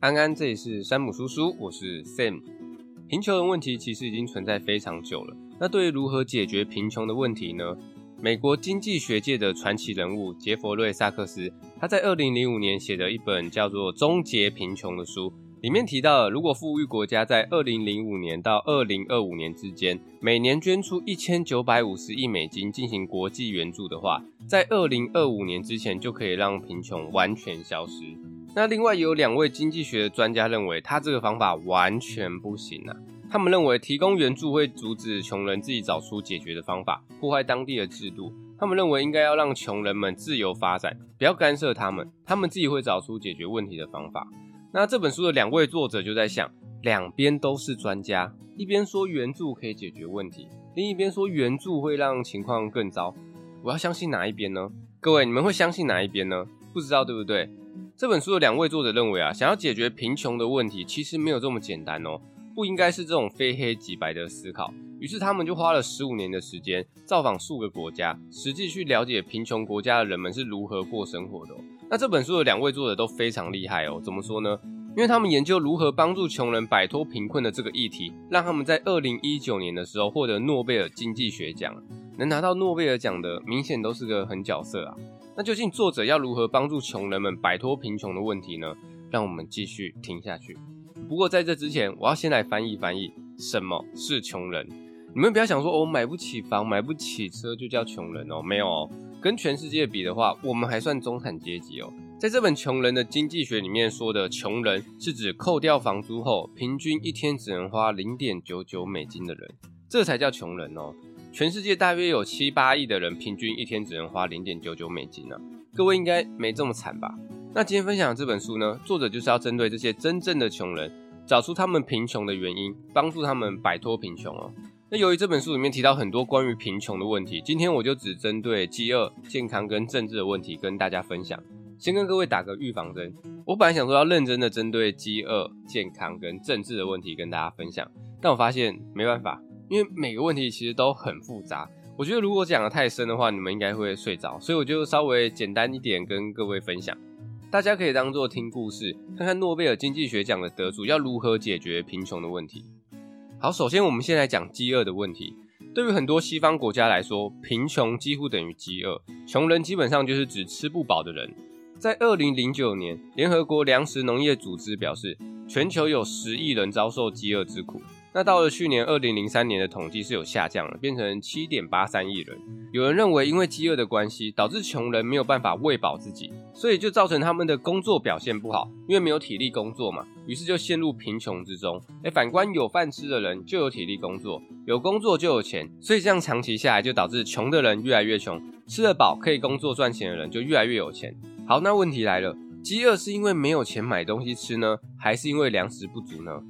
安安，这里是山姆叔叔，我是 Sam。贫穷的问题其实已经存在非常久了。那对于如何解决贫穷的问题呢？美国经济学界的传奇人物杰佛瑞·萨克斯，他在二零零五年写的一本叫做《终结贫穷》的书，里面提到了，如果富裕国家在二零零五年到二零二五年之间，每年捐出一千九百五十亿美金进行国际援助的话，在二零二五年之前就可以让贫穷完全消失。那另外有两位经济学的专家认为，他这个方法完全不行啊。他们认为提供援助会阻止穷人自己找出解决的方法，破坏当地的制度。他们认为应该要让穷人们自由发展，不要干涉他们，他们自己会找出解决问题的方法。那这本书的两位作者就在想，两边都是专家，一边说援助可以解决问题，另一边说援助会让情况更糟。我要相信哪一边呢？各位，你们会相信哪一边呢？不知道对不对？这本书的两位作者认为啊，想要解决贫穷的问题，其实没有这么简单哦，不应该是这种非黑即白的思考。于是他们就花了十五年的时间，造访数个国家，实际去了解贫穷国家的人们是如何过生活的。那这本书的两位作者都非常厉害哦，怎么说呢？因为他们研究如何帮助穷人摆脱贫困的这个议题，让他们在二零一九年的时候获得诺贝尔经济学奖。能拿到诺贝尔奖的，明显都是个狠角色啊。那究竟作者要如何帮助穷人们摆脱贫穷的问题呢？让我们继续听下去。不过在这之前，我要先来翻译翻译什么是穷人。你们不要想说，我、买不起房、买不起车就叫穷人哦，没有哦。跟全世界比的话，我们还算中产阶级哦。在这本穷人的经济学里面说的穷人，是指扣掉房租后，平均一天只能花零点九九美金的人，这才叫穷人哦。全世界大约有七八亿的人，平均一天只能花零点九九美金呢、各位应该没这么惨吧？那今天分享的这本书呢，作者就是要针对这些真正的穷人，找出他们贫穷的原因，帮助他们摆脱贫穷哦。那由于这本书里面提到很多关于贫穷的问题，今天我就只针对饥饿、健康跟政治的问题跟大家分享。先跟各位打个预防针，我本来想说要认真的针对饥饿、健康跟政治的问题跟大家分享，但我发现没办法。因为每个问题其实都很复杂，我觉得如果讲得太深的话，你们应该会睡着，所以我就稍微简单一点跟各位分享，大家可以当做听故事，看看诺贝尔经济学奖的得主要如何解决贫穷的问题。好，首先我们先来讲饥饿的问题。对于很多西方国家来说，贫穷几乎等于饥饿，穷人基本上就是指吃不饱的人。在二零零九年，联合国粮食农业组织表示，全球有十亿人遭受饥饿之苦。那到了去年二零零三年的统计是有下降了，变成七点八三亿人。有人认为，因为饥饿的关系，导致穷人没有办法喂饱自己，所以就造成他们的工作表现不好，因为没有体力工作嘛，于是就陷入贫穷之中。哎，反观有饭吃的人就有体力工作，有工作就有钱，所以这样长期下来就导致穷的人越来越穷，吃得饱可以工作赚钱的人就越来越有钱。好，那问题来了，饥饿是因为没有钱买东西吃呢，还是因为粮食不足呢？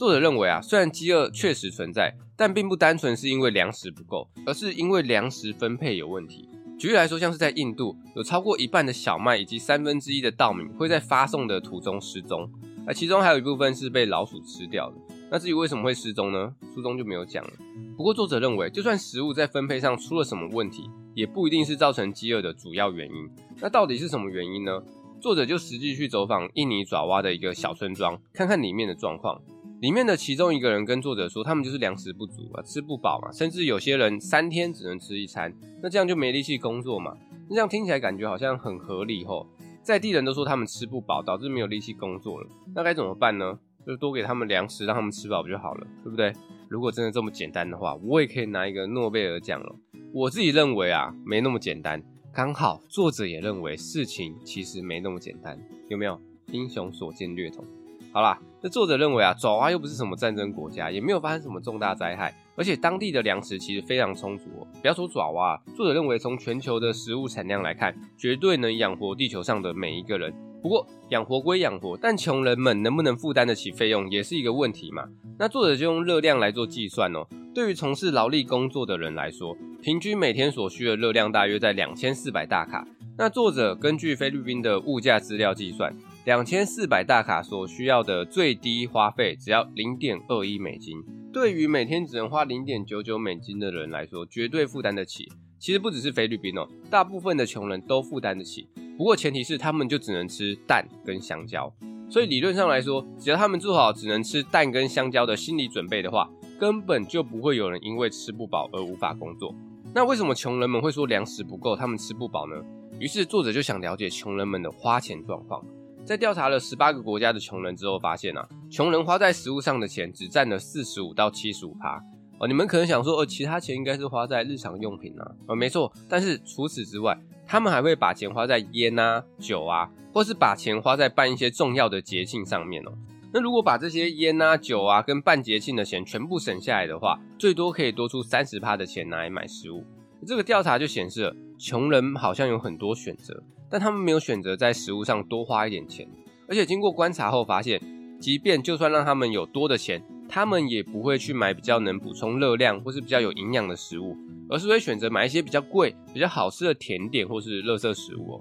作者认为啊，虽然饥饿确实存在，但并不单纯是因为粮食不够，而是因为粮食分配有问题。举例来说，像是在印度，有超过一半的小麦以及三分之一的稻米会在发送的途中失踪，而其中还有一部分是被老鼠吃掉的。那至于为什么会失踪呢？书中就没有讲了。不过作者认为，就算食物在分配上出了什么问题，也不一定是造成饥饿的主要原因。那到底是什么原因呢？作者就实际去走访印尼爪哇的一个小村庄，看看里面的状况。里面的其中一个人跟作者说，他们就是粮食不足啊，吃不饱嘛，甚至有些人三天只能吃一餐，那这样就没力气工作嘛。那这样听起来感觉好像很合理吼。在地人都说他们吃不饱，导致没有力气工作了，那该怎么办呢？就多给他们粮食，让他们吃饱不就好了，对不对？如果真的这么简单的话，我也可以拿一个诺贝尔奖了。我自己认为啊，没那么简单。刚好作者也认为事情其实没那么简单，有没有？英雄所见略同。好啦，那作者认为啊，爪哇又不是什么战争国家，也没有发生什么重大灾害，而且当地的粮食其实非常充足哦。不要说爪哇，作者认为从全球的食物产量来看，绝对能养活地球上的每一个人。不过养活归养活，但穷人们能不能负担得起费用，也是一个问题嘛。那作者就用热量来做计算哦。对于从事劳力工作的人来说，平均每天所需的热量大约在两千四百大卡。那作者根据菲律宾的物价资料计算。两千四百大卡所需要的最低花费只要零点二一美金，对于每天只能花零点九九美金的人来说，绝对负担得起。其实不只是菲律宾哦，大部分的穷人都负担得起。不过前提是他们就只能吃蛋跟香蕉。所以理论上来说，只要他们做好只能吃蛋跟香蕉的心理准备的话，根本就不会有人因为吃不饱而无法工作。那为什么穷人们会说粮食不够，他们吃不饱呢？于是作者就想了解穷人们的花钱状况。在调查了十八个国家的穷人之后，发现啊，穷人花在食物上的钱只占了四十五到七十五趴。哦，你们可能想说，呃，其他钱应该是花在日常用品啊，呃，没错。但是除此之外，他们还会把钱花在烟啊、酒啊，或是把钱花在办一些重要的节庆上面哦。那如果把这些烟啊、酒啊跟办节庆的钱全部省下来的话，最多可以多出三十趴的钱拿来买食物。这个调查就显示了，穷人好像有很多选择。但他们没有选择在食物上多花一点钱，而且经过观察后发现，即便就算让他们有多的钱，他们也不会去买比较能补充热量或是比较有营养的食物，而是会选择买一些比较贵、比较好吃的甜点或是垃圾食物哦。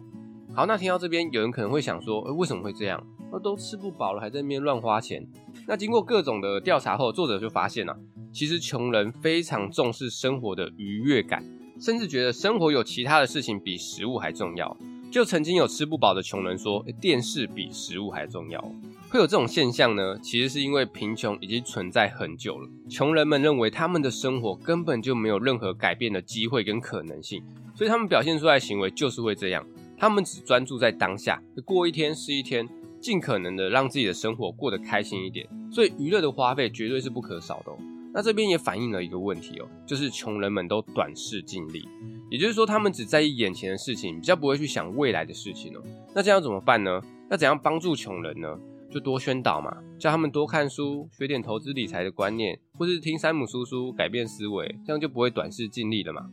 好，那听到这边，有人可能会想说，诶，为什么会这样？那都吃不饱了，还在那边乱花钱？那经过各种的调查后，作者就发现啊，其实穷人非常重视生活的愉悦感，甚至觉得生活有其他的事情比食物还重要。就曾经有吃不饱的穷人说，电视比食物还重要。会有这种现象呢，其实是因为贫穷已经存在很久了。穷人们认为他们的生活根本就没有任何改变的机会跟可能性，所以他们表现出来的行为就是会这样。他们只专注在当下，过一天是一天，尽可能的让自己的生活过得开心一点。所以娱乐的花费绝对是不可少的哦。那这边也反映了一个问题哦，就是穷人们都短视近利。也就是说，他们只在意眼前的事情，比较不会去想未来的事情哦。那这样怎么办呢？那怎样帮助穷人呢？就多宣导嘛，叫他们多看书，学点投资理财的观念，或是听山姆叔叔改变思维，这样就不会短视尽力了嘛。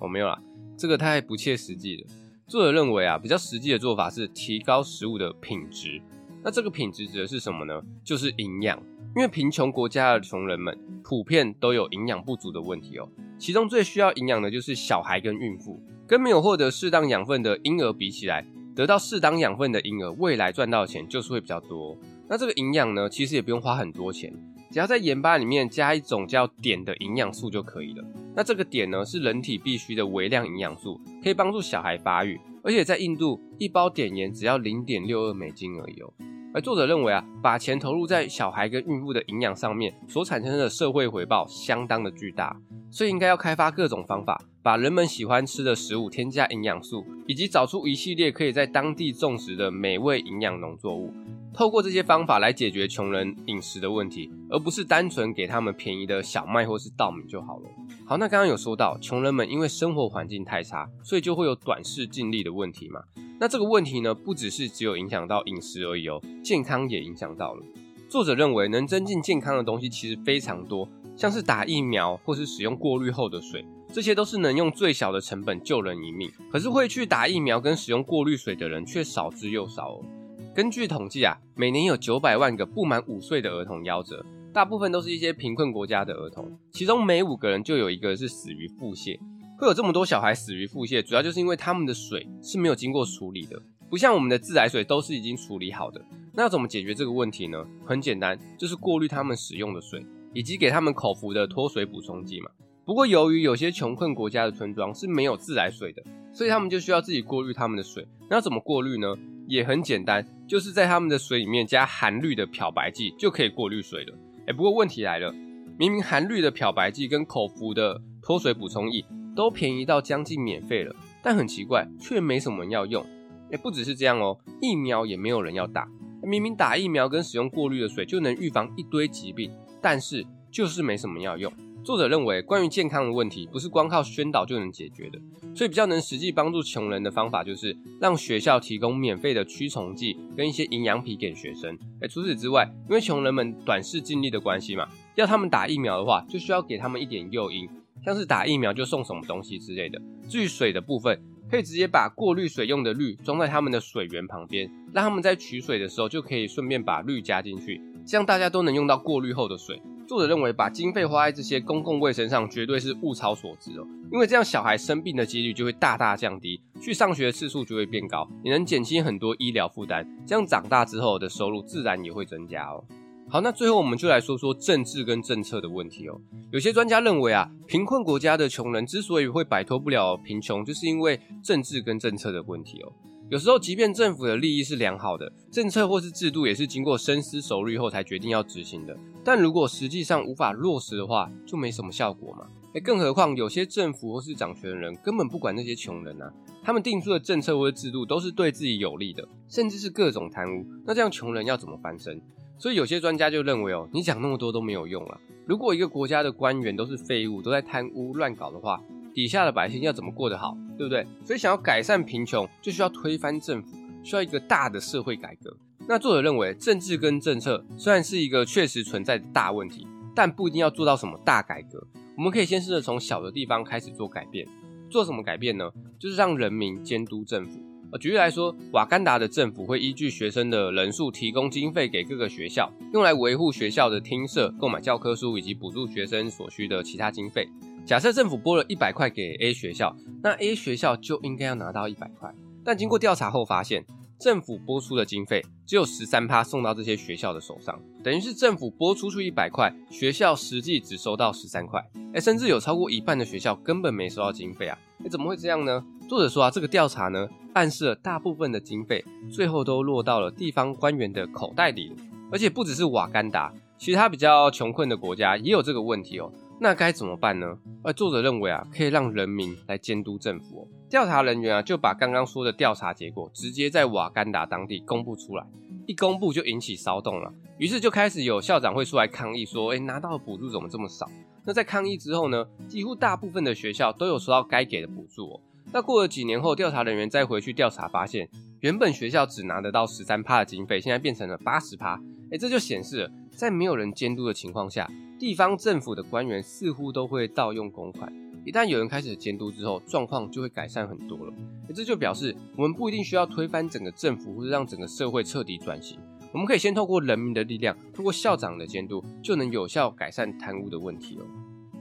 哦，没有啦，这个太不切实际了。作者认为啊，比较实际的做法是提高食物的品质。那这个品质指的是什么呢？就是营养。因为贫穷国家的穷人们普遍都有营养不足的问题哦，其中最需要营养的就是小孩跟孕妇，跟没有获得适当养分的婴儿比起来，得到适当养分的婴儿未来赚到的钱就是会比较多。那这个营养呢，其实也不用花很多钱，只要在盐巴里面加一种叫碘的营养素就可以了。那这个碘呢，是人体必需的微量营养素，可以帮助小孩发育，而且在印度一包碘盐只要零点六二美金而已哦。而作者认为啊，把钱投入在小孩跟孕妇的营养上面，所产生的社会回报相当的巨大，所以应该要开发各种方法，把人们喜欢吃的食物添加营养素，以及找出一系列可以在当地种植的美味营养农作物，透过这些方法来解决穷人饮食的问题，而不是单纯给他们便宜的小麦或是稻米就好了。好，那刚刚有说到，穷人们因为生活环境太差，所以就会有短视近利的问题嘛。那这个问题呢，不只是只有影响到饮食而已哦，健康也影响到了。作者认为，能增进健康的东西其实非常多，像是打疫苗或是使用过滤后的水，这些都是能用最小的成本救人一命。可是会去打疫苗跟使用过滤水的人却少之又少哦。根据统计啊，每年有九百万个不满五岁的儿童夭折，大部分都是一些贫困国家的儿童，其中每五个人就有一个是死于腹泻。会有这么多小孩死于腹泻，主要就是因为他们的水是没有经过处理的，不像我们的自来水都是已经处理好的。那要怎么解决这个问题呢？很简单，就是过滤他们使用的水，以及给他们口服的脱水补充剂嘛。不过由于有些穷困国家的村庄是没有自来水的，所以他们就需要自己过滤他们的水。那要怎么过滤呢？也很简单，就是在他们的水里面加含氯的漂白剂就可以过滤水了。哎，不过问题来了，明明含氯的漂白剂跟口服的脱水补充液。都便宜到将近免费了，但很奇怪，却没什么人要用。哎，不只是这样哦，疫苗也没有人要打。明明打疫苗跟使用过滤的水就能预防一堆疾病，但是就是没什么要用。作者认为，关于健康的问题，不是光靠宣导就能解决的。所以比较能实际帮助穷人的方法，就是让学校提供免费的驱虫剂跟一些营养品给学生。哎，除此之外，因为穷人们短视近利的关系嘛，要他们打疫苗的话，就需要给他们一点诱因。像是打疫苗就送什么东西之类的。至于水的部分，可以直接把过滤水用的氯装在他们的水源旁边，让他们在取水的时候就可以顺便把氯加进去，这样大家都能用到过滤后的水。作者认为，把经费花在这些公共卫生上绝对是物超所值哦，因为这样小孩生病的几率就会大大降低，去上学的次数就会变高，也能减轻很多医疗负担，这样长大之后的收入自然也会增加哦。好，那最后我们就来说说政治跟政策的问题哦。有些专家认为啊，贫困国家的穷人之所以会摆脱不了贫穷，就是因为政治跟政策的问题哦。有时候，即便政府的利益是良好的，政策或是制度也是经过深思熟虑后才决定要执行的。但如果实际上无法落实的话，就没什么效果嘛。诶，更何况有些政府或是掌权人根本不管那些穷人啊，他们定出的政策或者制度都是对自己有利的，甚至是各种贪污。那这样穷人要怎么翻身？所以有些专家就认为哦，你讲那么多都没有用啊。如果一个国家的官员都是废物，都在贪污乱搞的话，底下的百姓要怎么过得好，对不对？所以想要改善贫穷，就需要推翻政府，需要一个大的社会改革。那作者认为，政治跟政策虽然是一个确实存在的大问题，但不一定要做到什么大改革。我们可以先试着从小的地方开始做改变。做什么改变呢？就是让人民监督政府。呃，举例来说，瓦干达的政府会依据学生的人数提供经费给各个学校，用来维护学校的厅舍、购买教科书以及补助学生所需的其他经费。假设政府拨了一百块给 A 学校，那 A 学校就应该要拿到一百块。但经过调查后发现，政府拨出的经费只有十三趴送到这些学校的手上，等于是政府拨出去一百块，学校实际只收到十三块。哎，甚至有超过一半的学校根本没收到经费啊！哎，怎么会这样呢？作者说啊，这个调查呢，暗示了大部分的经费最后都落到了地方官员的口袋里，而且不只是瓦干达，其他比较穷困的国家也有这个问题哦。那该怎么办呢？而作者认为啊，可以让人民来监督政府。调查人员啊，就把刚刚说的调查结果直接在瓦干达当地公布出来，一公布就引起骚动了。于是就开始有校长会出来抗议，说：“哎，拿到的补助怎么这么少？”那在抗议之后呢，几乎大部分的学校都有收到该给的补助哦。那过了几年后，调查人员再回去调查，发现原本学校只拿得到十三趴的经费，现在变成了八十趴。哎，这就显示了，在没有人监督的情况下，地方政府的官员似乎都会盗用公款，一旦有人开始监督之后，状况就会改善很多了。这就表示我们不一定需要推翻整个政府或者让整个社会彻底转型，我们可以先透过人民的力量，透过校长的监督，就能有效改善贪污的问题了。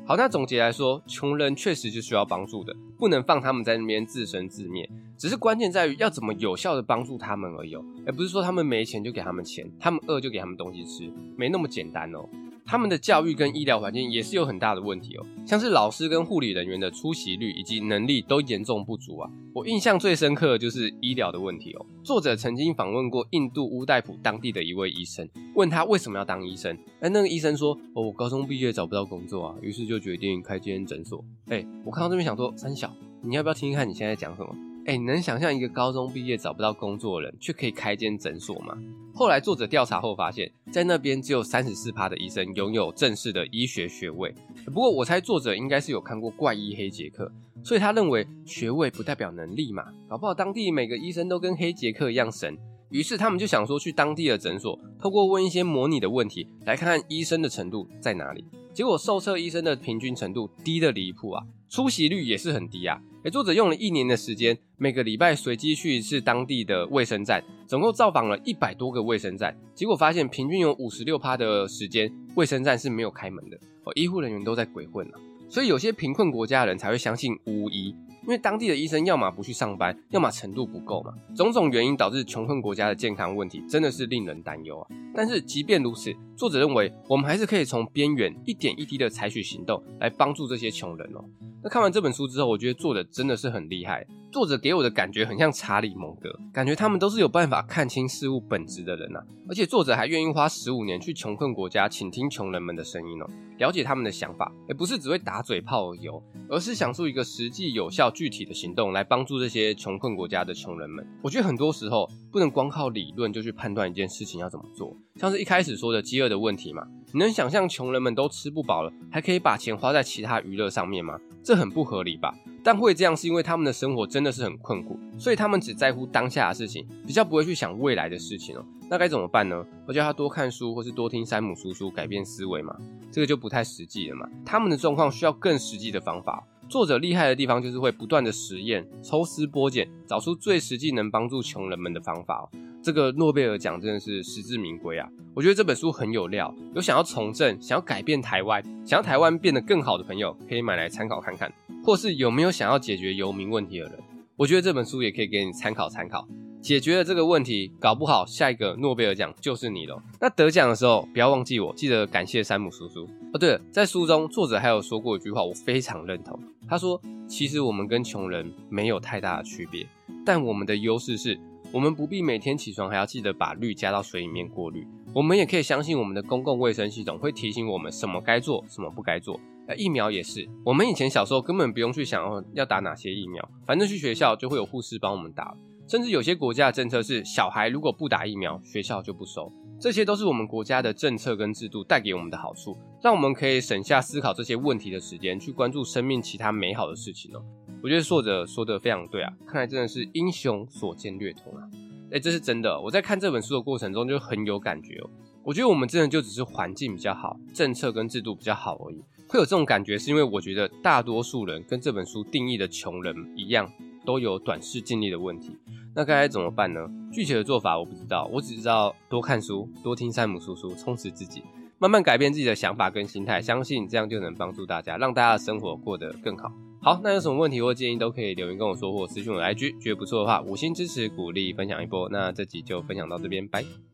好，那总结来说，穷人确实是需要帮助的，不能放他们在那边自生自灭。只是关键在于要怎么有效的帮助他们而已哦，而不是说他们没钱就给他们钱，他们饿就给他们东西吃，没那么简单哦。他们的教育跟医疗环境也是有很大的问题哦，像是老师跟护理人员的出席率以及能力都严重不足啊。我印象最深刻的就是医疗的问题哦。作者曾经访问过印度乌代普当地的一位医生，问他为什么要当医生。哎，那个医生说：“哦，我高中毕业找不到工作啊，于是就决定开间诊所。”哎，我看到这边想说，三小，你要不要听一看你现在讲什么？哎，你能想象一个高中毕业找不到工作的人，却可以开间诊所吗？后来作者调查后发现，在那边只有三十四趴的医生拥有正式的医学学位。不过我猜作者应该是有看过怪医黑杰克，所以他认为学位不代表能力嘛，搞不好当地每个医生都跟黑杰克一样神。于是他们就想说去当地的诊所，透过问一些模拟的问题，来看看医生的程度在哪里。结果受测医生的平均程度低的离谱啊，出席率也是很低啊。诶，作者用了一年的时间，每个礼拜随机去一次当地的卫生站，总共造访了一百多个卫生站，结果发现平均有五十六趴的时间，卫生站是没有开门的，哦，医护人员都在鬼混啊。所以有些贫困国家的人才会相信巫医。因为当地的医生要么不去上班，要么程度不够嘛，种种原因导致穷困国家的健康问题真的是令人担忧啊。但是即便如此，作者认为我们还是可以从边缘一点一滴的采取行动来帮助这些穷人哦。那看完这本书之后，我觉得作者真的是很厉害。作者给我的感觉很像查理蒙格，感觉他们都是有办法看清事物本质的人呐。而且作者还愿意花十五年去穷困国家倾听穷人们的声音哦，了解他们的想法，而不是只会打嘴炮而已哦，而是想出一个实际有效。具体的行动来帮助这些穷困国家的穷人们。我觉得很多时候不能光靠理论就去判断一件事情要怎么做。像是一开始说的饥饿的问题嘛，你能想象穷人们都吃不饱了，还可以把钱花在其他娱乐上面吗？这很不合理吧？但会这样是因为他们的生活真的是很困苦，所以他们只在乎当下的事情，比较不会去想未来的事情哦。那该怎么办呢？我叫他多看书，或是多听山姆叔叔，改变思维嘛？这个就不太实际了嘛。他们的状况需要更实际的方法。作者厉害的地方就是会不断的实验、抽丝剥茧，找出最实际能帮助穷人们的方法。这个诺贝尔奖真的是实至名归啊！我觉得这本书很有料，有想要从政、想要改变台湾、想要台湾变得更好的朋友，可以买来参考看看。或是有没有想要解决游民问题的人，我觉得这本书也可以给你参考参考。解决了这个问题，搞不好下一个诺贝尔奖就是你了。那得奖的时候，不要忘记我，记得感谢山姆叔叔。哦，对了，在书中作者还有说过一句话，我非常认同。他说：“其实我们跟穷人没有太大的区别，但我们的优势是，我们不必每天起床还要记得把氯加到水里面过滤。我们也可以相信我们的公共卫生系统会提醒我们什么该做，什么不该做。疫苗也是，我们以前小时候根本不用去想哦要打哪些疫苗，反正去学校就会有护士帮我们打。甚至有些国家的政策是，小孩如果不打疫苗，学校就不收。这些都是我们国家的政策跟制度带给我们的好处，让我们可以省下思考这些问题的时间，去关注生命其他美好的事情哦。我觉得作者说的非常对啊，看来真的是英雄所见略同啊。哎，这是真的。我在看这本书的过程中就很有感觉哦。我觉得我们真的就只是环境比较好，政策跟制度比较好而已。会有这种感觉，是因为我觉得大多数人跟这本书定义的穷人一样，都有短视近利的问题。那该怎么办呢？具体的做法我不知道，我只知道多看书，多听山姆叔叔，充实自己，慢慢改变自己的想法跟心态，相信这样就能帮助大家，让大家的生活过得更好。好，那有什么问题或建议都可以留言跟我说，或私信我的 IG。觉得不错的话，五星支持鼓励分享一波。那这集就分享到这边，拜。